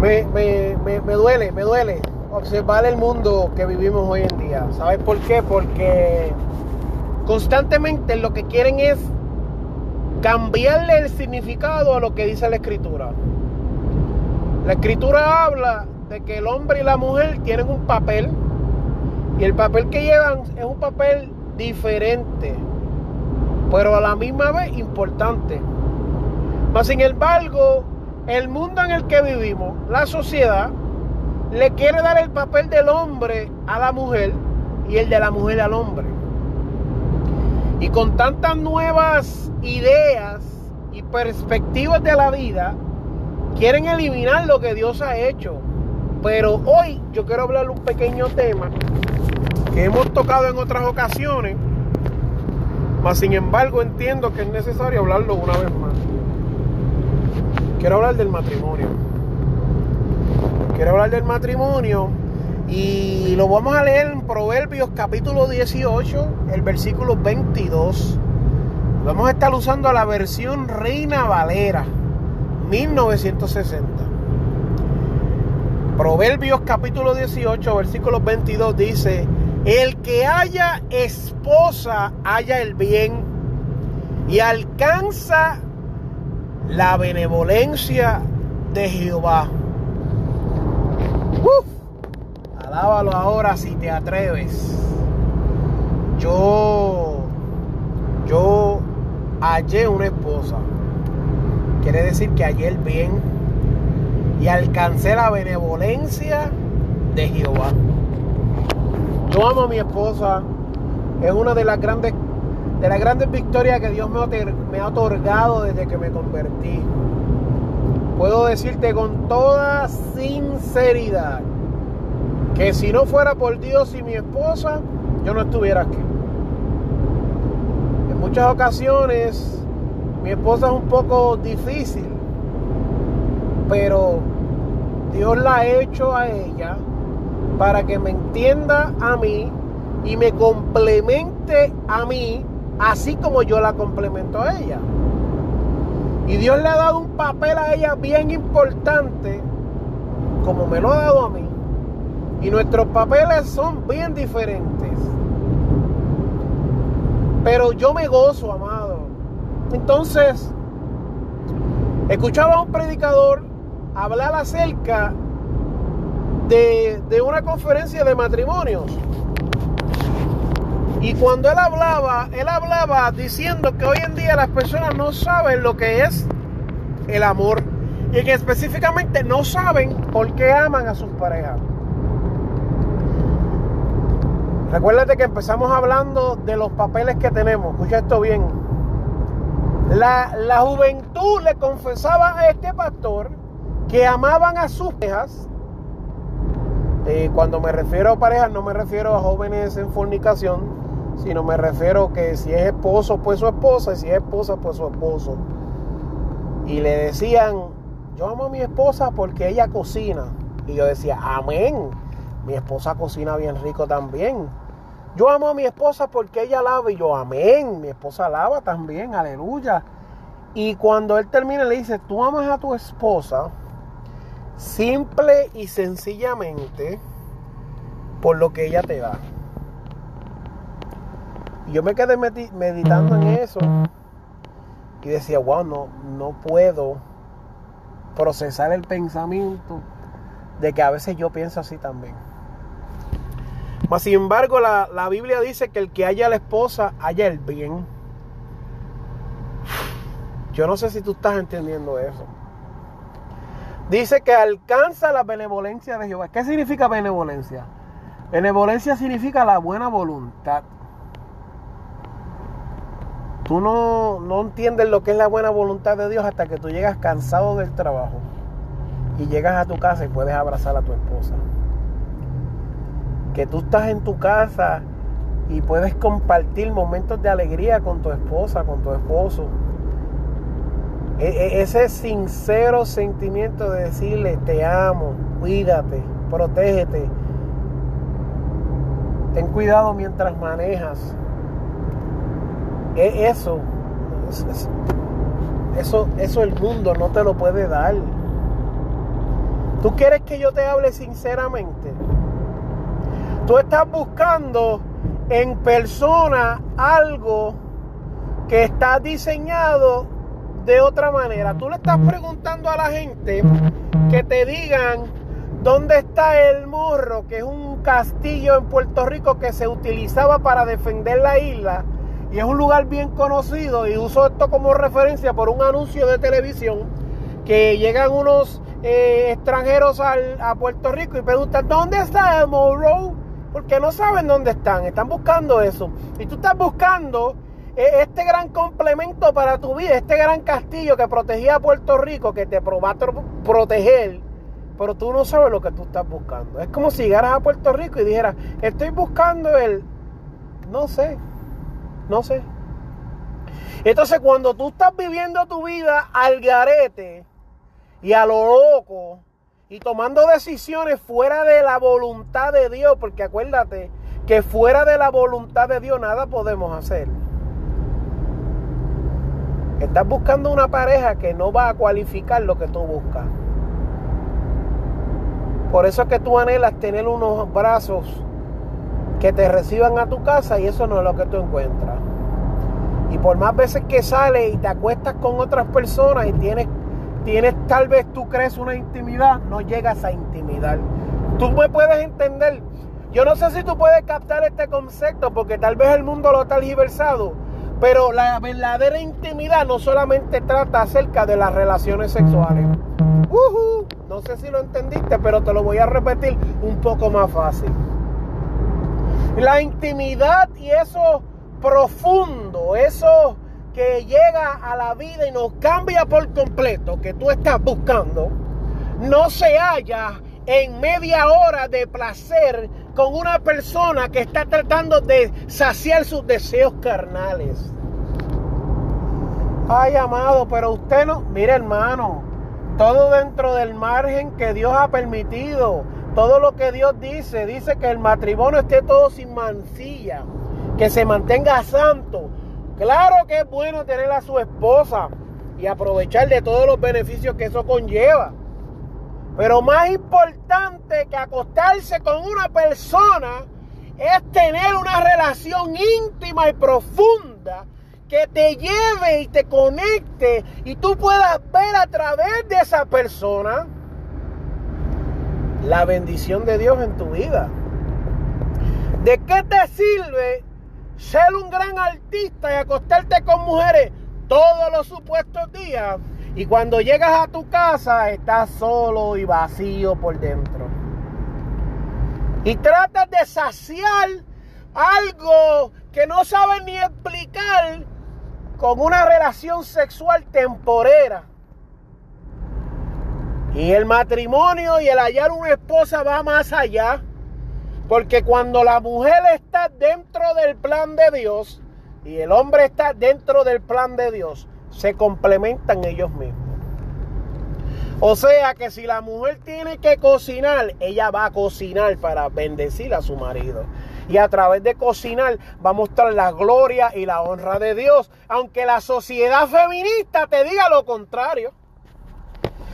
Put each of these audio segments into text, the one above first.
Me, duele, me duele observar el mundo que vivimos hoy en día. ¿Sabes por qué? Porque constantemente lo que quieren es cambiarle el significado a lo que dice la escritura. La escritura habla de que el hombre y la mujer tienen un papel y el papel que llevan es un papel diferente, pero a la misma vez importante. Mas sin embargo, el mundo en el que vivimos, la sociedad, le quiere dar el papel del hombre a la mujer y el de la mujer al hombre. Y con tantas nuevas ideas y perspectivas de la vida, quieren eliminar lo que Dios ha hecho. Pero hoy yo quiero hablar un pequeño tema que hemos tocado en otras ocasiones, mas sin embargo entiendo que es necesario hablarlo una vez más. Quiero hablar del matrimonio. Quiero hablar del matrimonio y lo vamos a leer en Proverbios capítulo 18, el versículo 22. Vamos a estar usando la versión Reina Valera, 1960. Proverbios capítulo 18, versículo 22 dice, el que haya esposa haya el bien y alcanza la benevolencia de Jehová. Uf, alábalo ahora si te atreves. Yo, yo hallé una esposa. Quiere decir que hallé el bien y alcancé la benevolencia de Jehová. Yo amo a mi esposa. Es una de las grandes de las grandes victorias que Dios me ha otorgado desde que me convertí. Puedo decirte con toda sinceridad que si no fuera por Dios y mi esposa, yo no estuviera aquí. En muchas ocasiones mi esposa es un poco difícil, pero Dios la ha hecho a ella para que me entienda a mí y me complemente a mí así como yo la complemento a ella. Y Dios le ha dado un papel a ella bien importante, como me lo ha dado a mí. Y nuestros papeles son bien diferentes. Pero yo me gozo, amado. Entonces, escuchaba a un predicador hablar acerca de, de una conferencia de matrimonios. Y cuando él hablaba, él hablaba diciendo que hoy en día las personas no saben lo que es el amor. Y que específicamente no saben por qué aman a sus parejas. Recuérdate que empezamos hablando de los papeles que tenemos. Escucha esto bien. La, la juventud le confesaba a este pastor que amaban a sus parejas. Eh, cuando me refiero a parejas, no me refiero a jóvenes en fornicación, sino me refiero que si es esposo, pues su esposa, y si es esposa, pues su esposo. Y le decían, yo amo a mi esposa porque ella cocina. Y yo decía, amén, mi esposa cocina bien rico también. Yo amo a mi esposa porque ella lava y yo, amén, mi esposa lava también, aleluya. Y cuando él termina le dice, tú amas a tu esposa simple y sencillamente por lo que ella te da yo me quedé meditando en eso y decía, wow, no, no puedo procesar el pensamiento de que a veces yo pienso así también. Mas sin embargo, la, la Biblia dice que el que haya la esposa haya el bien. Yo no sé si tú estás entendiendo eso. Dice que alcanza la benevolencia de Jehová. ¿Qué significa benevolencia? Benevolencia significa la buena voluntad. Tú no, no entiendes lo que es la buena voluntad de Dios hasta que tú llegas cansado del trabajo y llegas a tu casa y puedes abrazar a tu esposa. Que tú estás en tu casa y puedes compartir momentos de alegría con tu esposa, con tu esposo. E, e, ese sincero sentimiento de decirle te amo, cuídate, protégete. Ten cuidado mientras manejas. E, eso, eso, eso el mundo no te lo puede dar. ¿Tú quieres que yo te hable sinceramente? Tú estás buscando en persona algo que está diseñado de otra manera. Tú le estás preguntando a la gente que te digan dónde está el morro, que es un castillo en Puerto Rico que se utilizaba para defender la isla y es un lugar bien conocido y uso esto como referencia por un anuncio de televisión que llegan unos eh, extranjeros a Puerto Rico y preguntan ¿dónde está el morro? porque no saben dónde están, están buscando eso. Y tú estás buscando eh, este gran complemento para tu vida, este gran castillo que protegía a Puerto Rico, que te va a proteger, pero tú no sabes lo que tú estás buscando. Es como si llegaras a Puerto Rico y dijeras, estoy buscando el, no sé, no sé. Entonces cuando tú estás viviendo tu vida al garete y a lo loco, y tomando decisiones fuera de la voluntad de Dios, porque acuérdate que fuera de la voluntad de Dios nada podemos hacer. Estás buscando una pareja que no va a cualificar lo que tú buscas. Por eso es que tú anhelas tener unos brazos que te reciban a tu casa y eso no es lo que tú encuentras. Y por más veces que sales y te acuestas con otras personas y tienes tienes tal vez tú crees una intimidad, no llegas a intimidar. Tú me puedes entender. Yo no sé si tú puedes captar este concepto porque tal vez el mundo lo ha tergiversado, pero la verdadera intimidad no solamente trata acerca de las relaciones sexuales. no sé si lo entendiste, pero te lo voy a repetir un poco más fácil. La intimidad y eso profundo, eso que llega a la vida y nos cambia por completo, que tú estás buscando, no se halla en media hora de placer con una persona que está tratando de saciar sus deseos carnales. Ay, amado, pero usted no, mire hermano, todo dentro del margen que Dios ha permitido, todo lo que Dios dice, dice que el matrimonio esté todo sin mancilla, que se mantenga santo, Claro que es bueno tener a su esposa y aprovechar de todos los beneficios que eso conlleva. Pero más importante que acostarse con una persona es tener una relación íntima y profunda que te lleve y te conecte y tú puedas ver a través de esa persona la bendición de Dios en tu vida. ¿De qué te sirve ser un gran artista y acostarte con mujeres todos los supuestos días y cuando llegas a tu casa estás solo y vacío por dentro. Y tratas de saciar algo que no sabes ni explicar con una relación sexual temporera. Y el matrimonio y el hallar una esposa va más allá. Porque cuando la mujer está dentro del plan de Dios y el hombre está dentro del plan de Dios, se complementan ellos mismos. O sea que si la mujer tiene que cocinar, ella va a cocinar para bendecir a su marido. Y a través de cocinar va a mostrar la gloria y la honra de Dios. Aunque la sociedad feminista te diga lo contrario.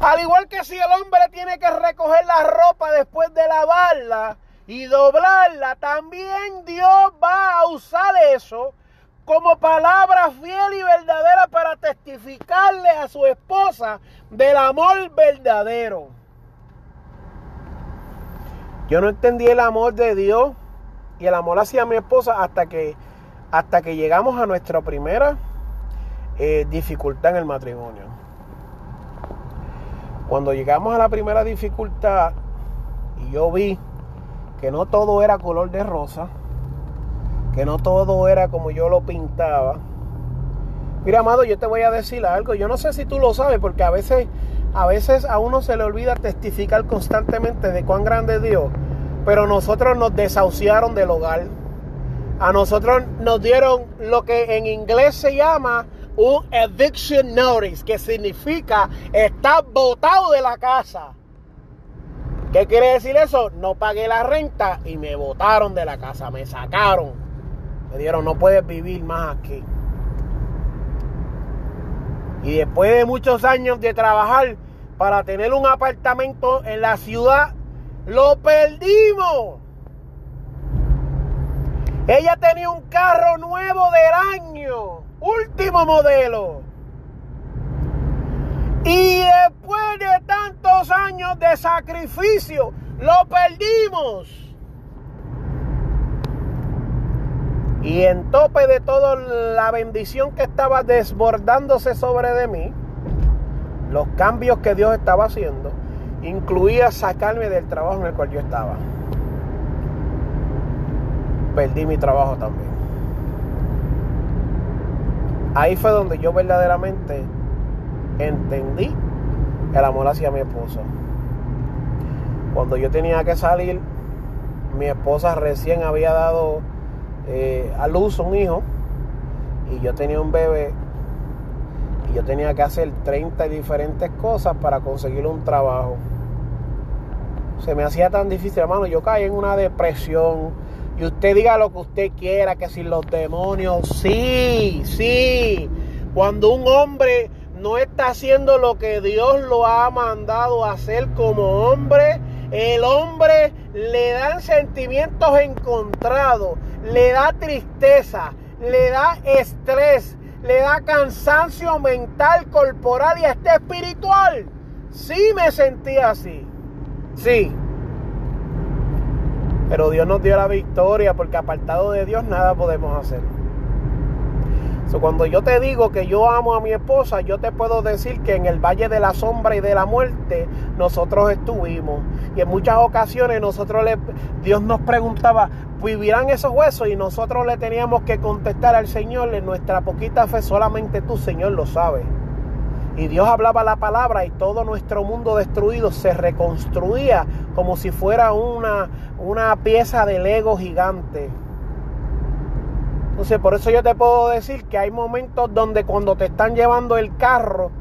Al igual que si el hombre tiene que recoger la ropa después de lavarla, y doblarla, también Dios va a usar eso como palabra fiel y verdadera para testificarle a su esposa del amor verdadero. Yo no entendí el amor de Dios y el amor hacia mi esposa hasta que, hasta que llegamos a nuestra primera eh, dificultad en el matrimonio. Cuando llegamos a la primera dificultad y yo vi que no todo era color de rosa, que no todo era como yo lo pintaba, Mira, amado, yo te voy a decir algo. Yo no sé si tú lo sabes, porque a veces, a veces a uno se le olvida testificar constantemente de cuán grande es Dios. Pero nosotros nos desahuciaron del hogar. A nosotros nos dieron lo que en inglés se llama un eviction notice, que significa estar botado de la casa. ¿Qué quiere decir eso? No pagué la renta y me botaron de la casa, me sacaron. Me dieron, no puedes vivir más aquí. Y después de muchos años de trabajar para tener un apartamento en la ciudad, lo perdimos. Ella tenía un carro nuevo del año, último modelo. Y después de tantos años de sacrificio, lo perdimos. Y en tope de toda la bendición que estaba desbordándose sobre de mí, los cambios que Dios estaba haciendo, incluía sacarme del trabajo en el cual yo estaba. Perdí mi trabajo también. Ahí fue donde yo verdaderamente entendí el amor hacia mi esposo. Cuando yo tenía que salir, mi esposa recién había dado eh, a luz un hijo y yo tenía un bebé y yo tenía que hacer 30 diferentes cosas para conseguir un trabajo. Se me hacía tan difícil, hermano, yo caí en una depresión. Y usted diga lo que usted quiera, que si los demonios, sí, sí. Cuando un hombre no está haciendo lo que Dios lo ha mandado a hacer como hombre, el hombre le dan sentimientos encontrados, le da tristeza, le da estrés, le da cansancio mental, corporal y hasta espiritual. Sí me sentía así. Sí. Pero Dios nos dio la victoria porque apartado de Dios nada podemos hacer cuando yo te digo que yo amo a mi esposa, yo te puedo decir que en el valle de la sombra y de la muerte nosotros estuvimos. Y en muchas ocasiones nosotros Dios nos preguntaba, ¿vivirán esos huesos? Y nosotros le teníamos que contestar al Señor, en nuestra poquita fe solamente tú, Señor, lo sabes. Y Dios hablaba la palabra y todo nuestro mundo destruido se reconstruía como si fuera una, una pieza de Lego gigante. Entonces, por eso yo te puedo decir que hay momentos donde cuando te están llevando el carro,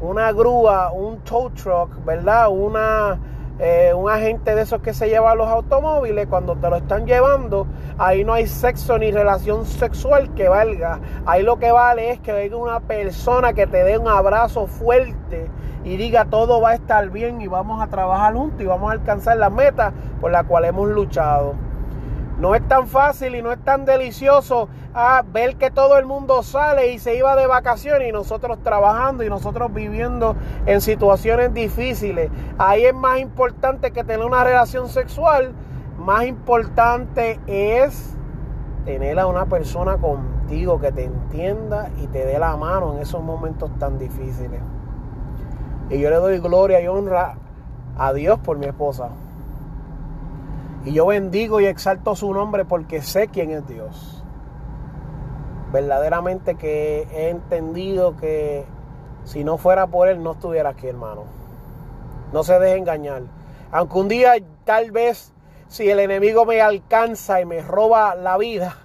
una grúa, un tow truck, ¿verdad? Una, eh, un agente de esos que se lleva los automóviles, cuando te lo están llevando, ahí no hay sexo ni relación sexual que valga. Ahí lo que vale es que venga una persona que te dé un abrazo fuerte y diga todo va a estar bien y vamos a trabajar juntos y vamos a alcanzar la meta por la cual hemos luchado. No es tan fácil y no es tan delicioso ah, ver que todo el mundo sale y se iba de vacaciones y nosotros trabajando y nosotros viviendo en situaciones difíciles. Ahí es más importante que tener una relación sexual. Más importante es tener a una persona contigo que te entienda y te dé la mano en esos momentos tan difíciles. Y yo le doy gloria y honra a Dios por mi esposa. Y yo bendigo y exalto su nombre porque sé quién es Dios. Verdaderamente que he entendido que si no fuera por Él no estuviera aquí, hermano. No se deje engañar. Aunque un día tal vez si el enemigo me alcanza y me roba la vida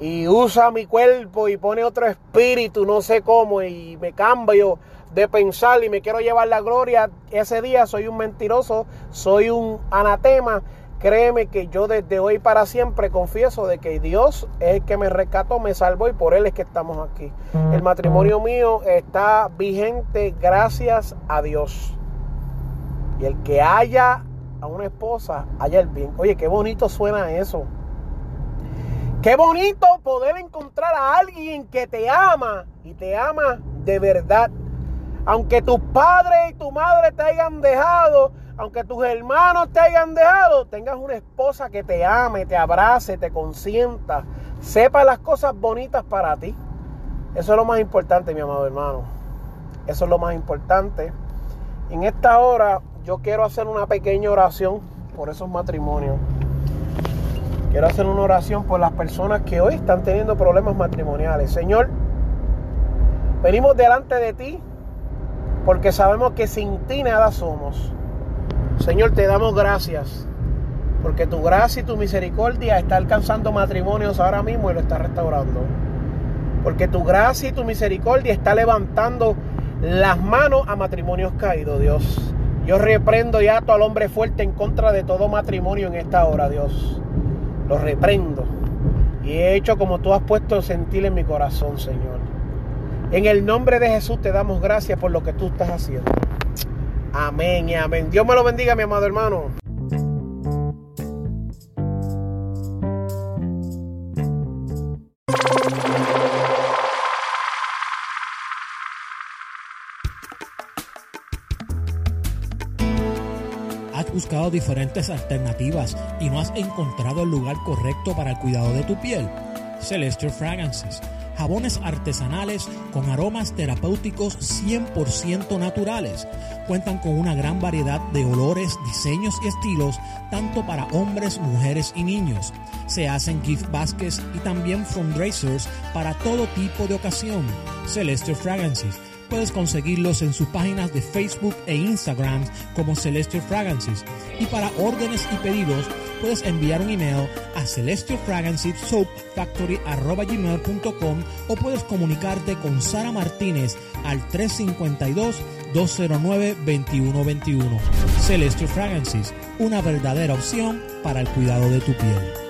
y usa mi cuerpo y pone otro espíritu, no sé cómo, y me cambio de pensar y me quiero llevar la gloria, ese día soy un mentiroso, soy un anatema Créeme que yo desde hoy para siempre confieso de que Dios es el que me rescató, me salvó y por Él es que estamos aquí. El matrimonio mío está vigente gracias a Dios. Y el que haya a una esposa, haya el bien. Oye, qué bonito suena eso. Qué bonito poder encontrar a alguien que te ama y te ama de verdad. Aunque tus padres y tu madre te hayan dejado, aunque tus hermanos te hayan dejado, tengas una esposa que te ame, te abrace, te consienta, sepa las cosas bonitas para ti. Eso es lo más importante, mi amado hermano. Eso es lo más importante. En esta hora yo quiero hacer una pequeña oración por esos matrimonios. Quiero hacer una oración por las personas que hoy están teniendo problemas matrimoniales. Señor, Venimos delante de ti porque sabemos que sin ti nada somos. Señor, te damos gracias porque tu gracia y tu misericordia está alcanzando matrimonios ahora mismo y lo está restaurando. Porque tu gracia y tu misericordia está levantando las manos a matrimonios caídos, Dios. Yo reprendo y ato al hombre fuerte en contra de todo matrimonio en esta hora, Dios. Lo reprendo. Y he hecho como tú has puesto sentir en mi corazón, Señor. En el nombre de Jesús te damos gracias por lo que tú estás haciendo. Amén y amén. Dios me lo bendiga, mi amado hermano. Has buscado diferentes alternativas y no has encontrado el lugar correcto para el cuidado de tu piel. Celestial Fragrances. Jabones artesanales con aromas terapéuticos 100% naturales. Cuentan con una gran variedad de olores, diseños y estilos, tanto para hombres, mujeres y niños. Se hacen gift baskets y también fundraisers para todo tipo de ocasión. Celestial Fragrances puedes conseguirlos en sus páginas de Facebook e Instagram como Celestial Fragrances. Y para órdenes y pedidos, puedes enviar un email a celestialfragrancesoapfactory.com o puedes comunicarte con Sara Martínez al 352-209-2121. Celestial Fragrances, una verdadera opción para el cuidado de tu piel.